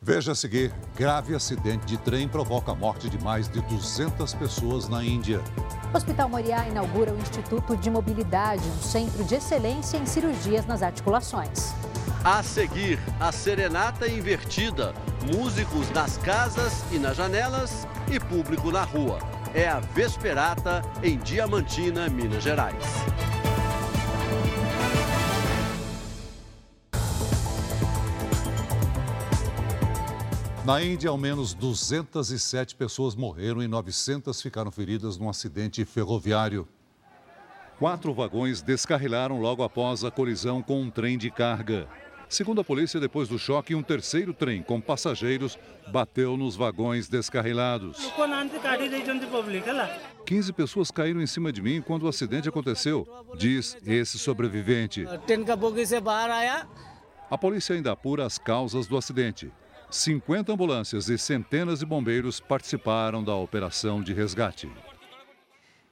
Veja a seguir: grave acidente de trem provoca a morte de mais de 200 pessoas na Índia. O Hospital Moriá inaugura o Instituto de Mobilidade, um centro de excelência em cirurgias nas articulações. A seguir, a serenata invertida, músicos nas casas e nas janelas e público na rua. É a Vesperata em Diamantina, Minas Gerais. Na Índia, ao menos 207 pessoas morreram e 900 ficaram feridas num acidente ferroviário. Quatro vagões descarrilaram logo após a colisão com um trem de carga. Segundo a polícia, depois do choque, um terceiro trem com passageiros bateu nos vagões descarrilados. 15 pessoas caíram em cima de mim quando o acidente aconteceu, diz esse sobrevivente. A polícia ainda apura as causas do acidente. 50 ambulâncias e centenas de bombeiros participaram da operação de resgate.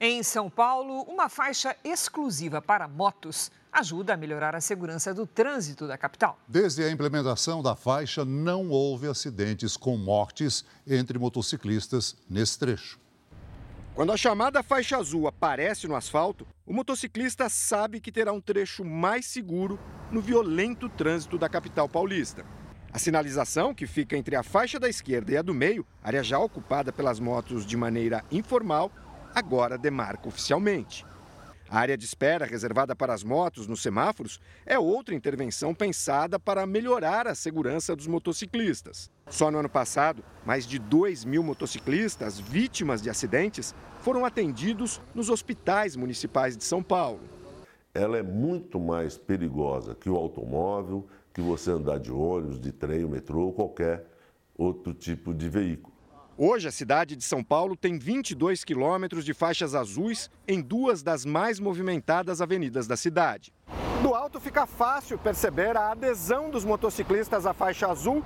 Em São Paulo, uma faixa exclusiva para motos ajuda a melhorar a segurança do trânsito da capital. Desde a implementação da faixa, não houve acidentes com mortes entre motociclistas nesse trecho. Quando a chamada faixa azul aparece no asfalto, o motociclista sabe que terá um trecho mais seguro no violento trânsito da capital paulista. A sinalização, que fica entre a faixa da esquerda e a do meio, área já ocupada pelas motos de maneira informal, agora demarca oficialmente. A área de espera reservada para as motos nos semáforos é outra intervenção pensada para melhorar a segurança dos motociclistas. Só no ano passado, mais de 2 mil motociclistas vítimas de acidentes foram atendidos nos hospitais municipais de São Paulo. Ela é muito mais perigosa que o automóvel, que você andar de ônibus, de trem, metrô ou qualquer outro tipo de veículo. Hoje, a cidade de São Paulo tem 22 quilômetros de faixas azuis em duas das mais movimentadas avenidas da cidade. Do alto fica fácil perceber a adesão dos motociclistas à faixa azul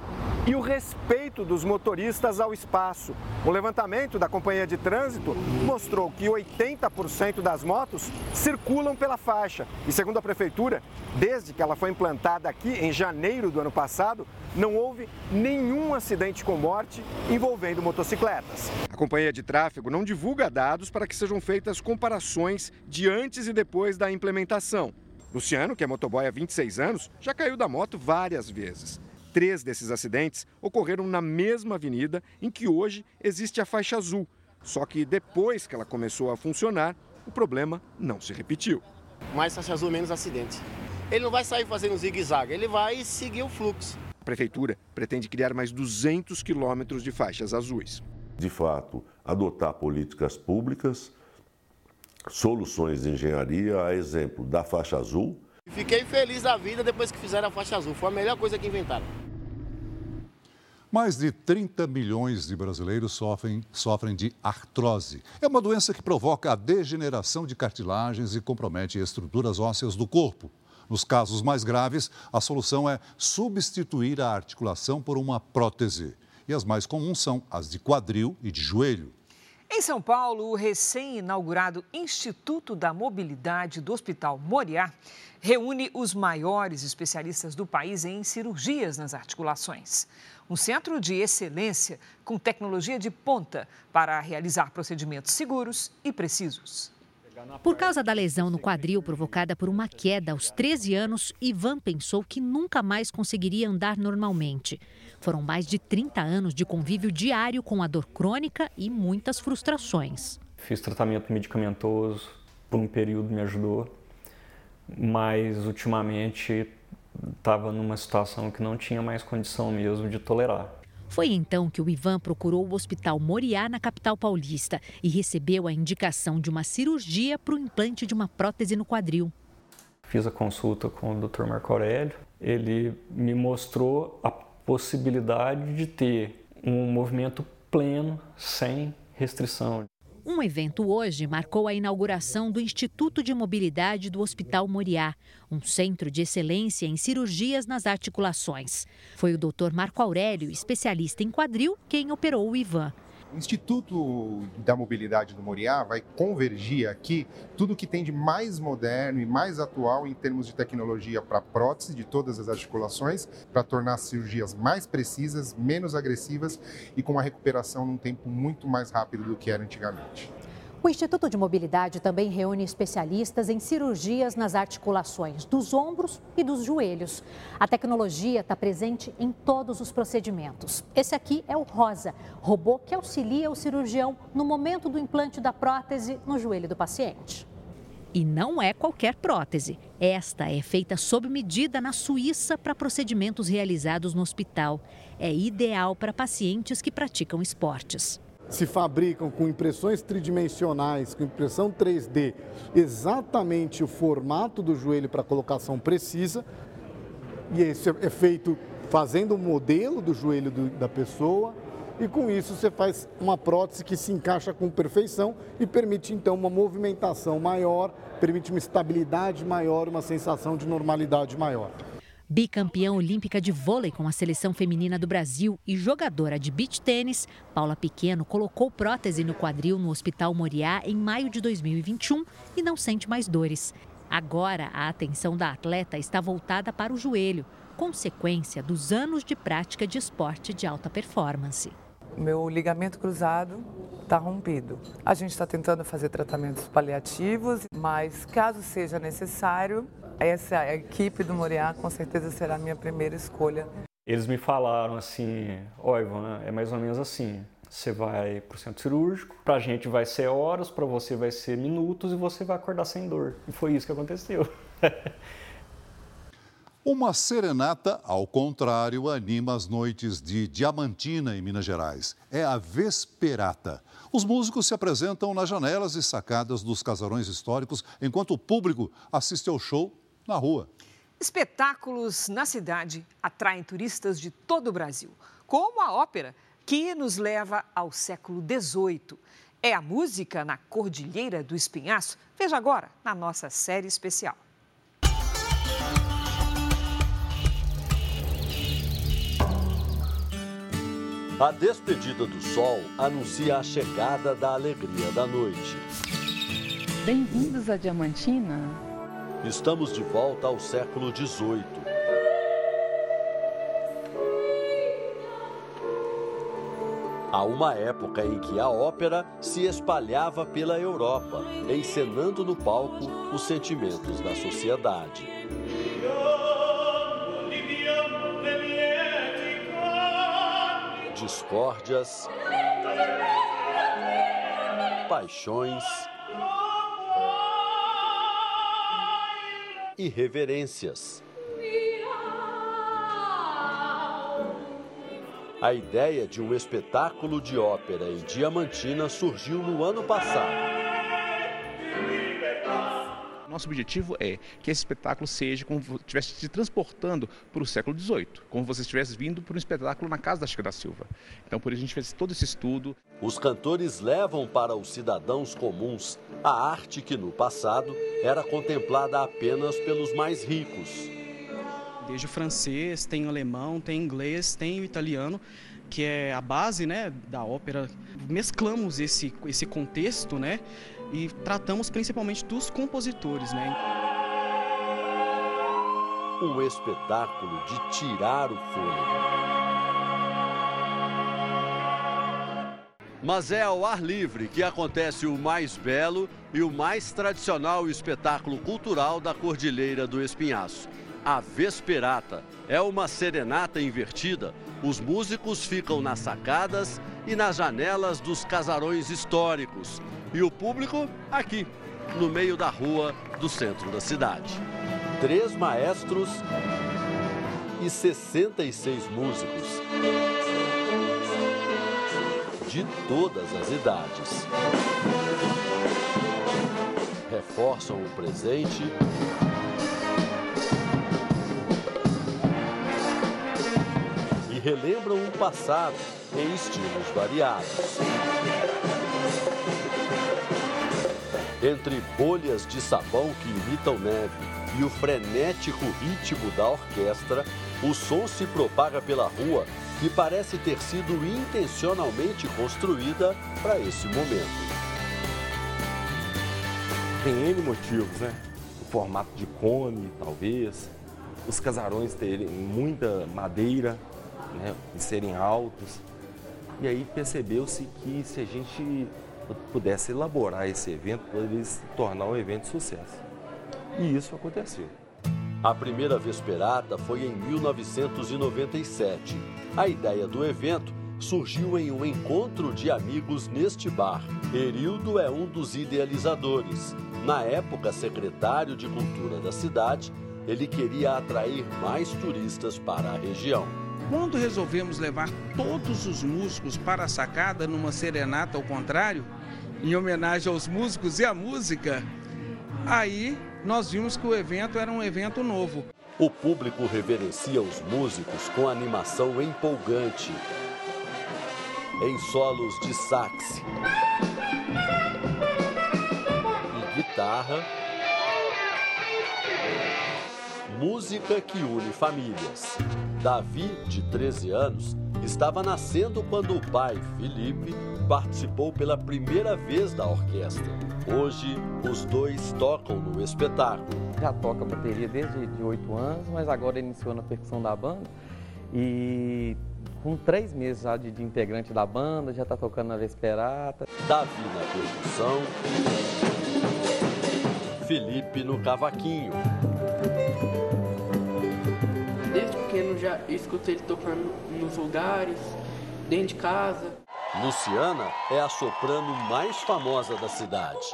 e o respeito dos motoristas ao espaço. O levantamento da Companhia de Trânsito mostrou que 80% das motos circulam pela faixa. E segundo a Prefeitura, desde que ela foi implantada aqui em janeiro do ano passado, não houve nenhum acidente com morte envolvendo motocicletas. A Companhia de Tráfego não divulga dados para que sejam feitas comparações de antes e depois da implementação. Luciano, que é motoboy há 26 anos, já caiu da moto várias vezes. Três desses acidentes ocorreram na mesma avenida em que hoje existe a faixa azul. Só que depois que ela começou a funcionar, o problema não se repetiu. Mais faixa azul, menos acidente. Ele não vai sair fazendo zigue-zague, ele vai seguir o fluxo. A prefeitura pretende criar mais 200 quilômetros de faixas azuis. De fato, adotar políticas públicas soluções de engenharia, a exemplo da faixa azul. Fiquei feliz da vida depois que fizeram a faixa azul, foi a melhor coisa que inventaram. Mais de 30 milhões de brasileiros sofrem, sofrem de artrose. É uma doença que provoca a degeneração de cartilagens e compromete estruturas ósseas do corpo. Nos casos mais graves, a solução é substituir a articulação por uma prótese. E as mais comuns são as de quadril e de joelho. Em São Paulo, o recém-inaugurado Instituto da Mobilidade do Hospital Moriá reúne os maiores especialistas do país em cirurgias nas articulações. Um centro de excelência com tecnologia de ponta para realizar procedimentos seguros e precisos. Por causa da lesão no quadril provocada por uma queda aos 13 anos, Ivan pensou que nunca mais conseguiria andar normalmente. Foram mais de 30 anos de convívio diário com a dor crônica e muitas frustrações. Fiz tratamento medicamentoso, por um período me ajudou, mas ultimamente estava numa situação que não tinha mais condição mesmo de tolerar. Foi então que o Ivan procurou o Hospital Moriá, na capital paulista, e recebeu a indicação de uma cirurgia para o implante de uma prótese no quadril. Fiz a consulta com o Dr. Marco Aurélio. Ele me mostrou a possibilidade de ter um movimento pleno, sem restrição. Um evento hoje marcou a inauguração do Instituto de Mobilidade do Hospital Moriá, um centro de excelência em cirurgias nas articulações. Foi o Dr. Marco Aurélio, especialista em quadril, quem operou o Ivan. O Instituto da Mobilidade do Moriá vai convergir aqui tudo que tem de mais moderno e mais atual em termos de tecnologia para prótese de todas as articulações, para tornar as cirurgias mais precisas, menos agressivas e com uma recuperação num tempo muito mais rápido do que era antigamente. O Instituto de Mobilidade também reúne especialistas em cirurgias nas articulações dos ombros e dos joelhos. A tecnologia está presente em todos os procedimentos. Esse aqui é o ROSA, robô que auxilia o cirurgião no momento do implante da prótese no joelho do paciente. E não é qualquer prótese. Esta é feita sob medida na Suíça para procedimentos realizados no hospital. É ideal para pacientes que praticam esportes se fabricam com impressões tridimensionais, com impressão 3D, exatamente o formato do joelho para colocação precisa. E isso é feito fazendo o modelo do joelho do, da pessoa. E com isso você faz uma prótese que se encaixa com perfeição e permite então uma movimentação maior, permite uma estabilidade maior, uma sensação de normalidade maior. Bicampeã olímpica de vôlei com a seleção feminina do Brasil e jogadora de beach tênis, Paula Pequeno colocou prótese no quadril no Hospital Moriá em maio de 2021 e não sente mais dores. Agora, a atenção da atleta está voltada para o joelho, consequência dos anos de prática de esporte de alta performance. Meu ligamento cruzado está rompido. A gente está tentando fazer tratamentos paliativos, mas caso seja necessário, essa equipe do Moriá com certeza será a minha primeira escolha. Eles me falaram assim, ó oh, Ivan, é mais ou menos assim, você vai para o centro cirúrgico, para a gente vai ser horas, para você vai ser minutos e você vai acordar sem dor. E foi isso que aconteceu. Uma serenata, ao contrário, anima as noites de Diamantina, em Minas Gerais. É a Vesperata. Os músicos se apresentam nas janelas e sacadas dos casarões históricos, enquanto o público assiste ao show na rua. Espetáculos na cidade atraem turistas de todo o Brasil, como a ópera, que nos leva ao século XVIII. É a música na Cordilheira do Espinhaço? Veja agora na nossa série especial. A despedida do sol anuncia a chegada da alegria da noite. Bem-vindos a Diamantina. Estamos de volta ao século XVIII. Há uma época em que a ópera se espalhava pela Europa, encenando no palco os sentimentos da sociedade. Discórdias, paixões, e reverências. A ideia de um espetáculo de ópera em Diamantina surgiu no ano passado. Nosso objetivo é que esse espetáculo seja como se estivesse se transportando para o século XVIII, como se estivesse vindo para um espetáculo na casa da Chica da Silva. Então, por isso a gente fez todo esse estudo. Os cantores levam para os cidadãos comuns a arte que no passado era contemplada apenas pelos mais ricos. Desde o francês, tem o alemão, tem o inglês, tem o italiano que é a base né, da ópera. Mesclamos esse, esse contexto né, e tratamos principalmente dos compositores. Né? Um espetáculo de tirar o fôlego. Mas é ao ar livre que acontece o mais belo e o mais tradicional espetáculo cultural da Cordilheira do Espinhaço. A Vesperata é uma serenata invertida. Os músicos ficam nas sacadas e nas janelas dos casarões históricos. E o público aqui, no meio da rua do centro da cidade. Três maestros e 66 músicos. De todas as idades. Reforçam o presente e relembram o passado em estilos variados. Entre bolhas de sabão que imitam neve e o frenético ritmo da orquestra, o som se propaga pela rua que parece ter sido intencionalmente construída para esse momento. Tem N motivos, né? O formato de cone, talvez, os casarões terem muita madeira né? e serem altos. E aí percebeu-se que se a gente pudesse elaborar esse evento, poderia se tornar um evento de sucesso. E isso aconteceu. A primeira Vesperata foi em 1997. A ideia do evento surgiu em um encontro de amigos neste bar. Erildo é um dos idealizadores. Na época, secretário de Cultura da cidade, ele queria atrair mais turistas para a região. Quando resolvemos levar todos os músicos para a sacada numa serenata ao contrário, em homenagem aos músicos e à música, aí nós vimos que o evento era um evento novo. O público reverencia os músicos com animação empolgante. Em solos de sax e guitarra, música que une famílias. Davi, de 13 anos, estava nascendo quando o pai, Felipe, participou pela primeira vez da orquestra. Hoje, os dois tocam no espetáculo. Já toca bateria desde de 8 anos, mas agora iniciou na percussão da banda. E com três meses já de, de integrante da banda, já está tocando na Vesperata. Davi na percussão, Felipe no cavaquinho. Já escutei ele tocando nos lugares, dentro de casa. Luciana é a soprano mais famosa da cidade.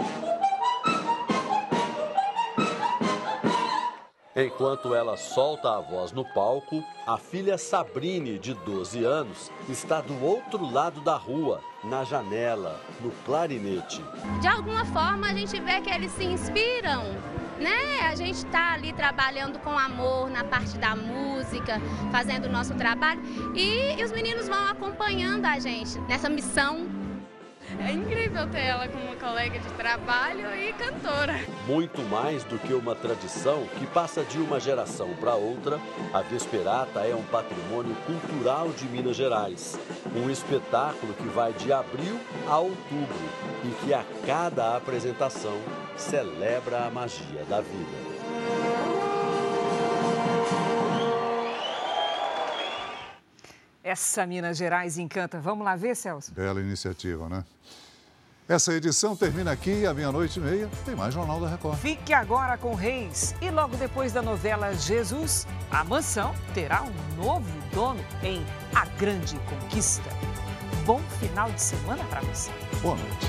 Enquanto ela solta a voz no palco, a filha Sabrine, de 12 anos, está do outro lado da rua, na janela, no clarinete. De alguma forma a gente vê que eles se inspiram, né? A gente está ali trabalhando com amor na parte da música, fazendo o nosso trabalho e, e os meninos vão acompanhando a gente nessa missão é incrível ter ela como colega de trabalho e cantora. Muito mais do que uma tradição que passa de uma geração para outra, a Vesperata é um patrimônio cultural de Minas Gerais. Um espetáculo que vai de abril a outubro e que a cada apresentação celebra a magia da vida. Essa Minas Gerais encanta. Vamos lá ver, Celso? Bela iniciativa, né? Essa edição termina aqui à meia-noite e meia. Tem mais Jornal da Record. Fique agora com Reis. E logo depois da novela Jesus, a mansão terá um novo dono em A Grande Conquista. Bom final de semana para você. Boa noite.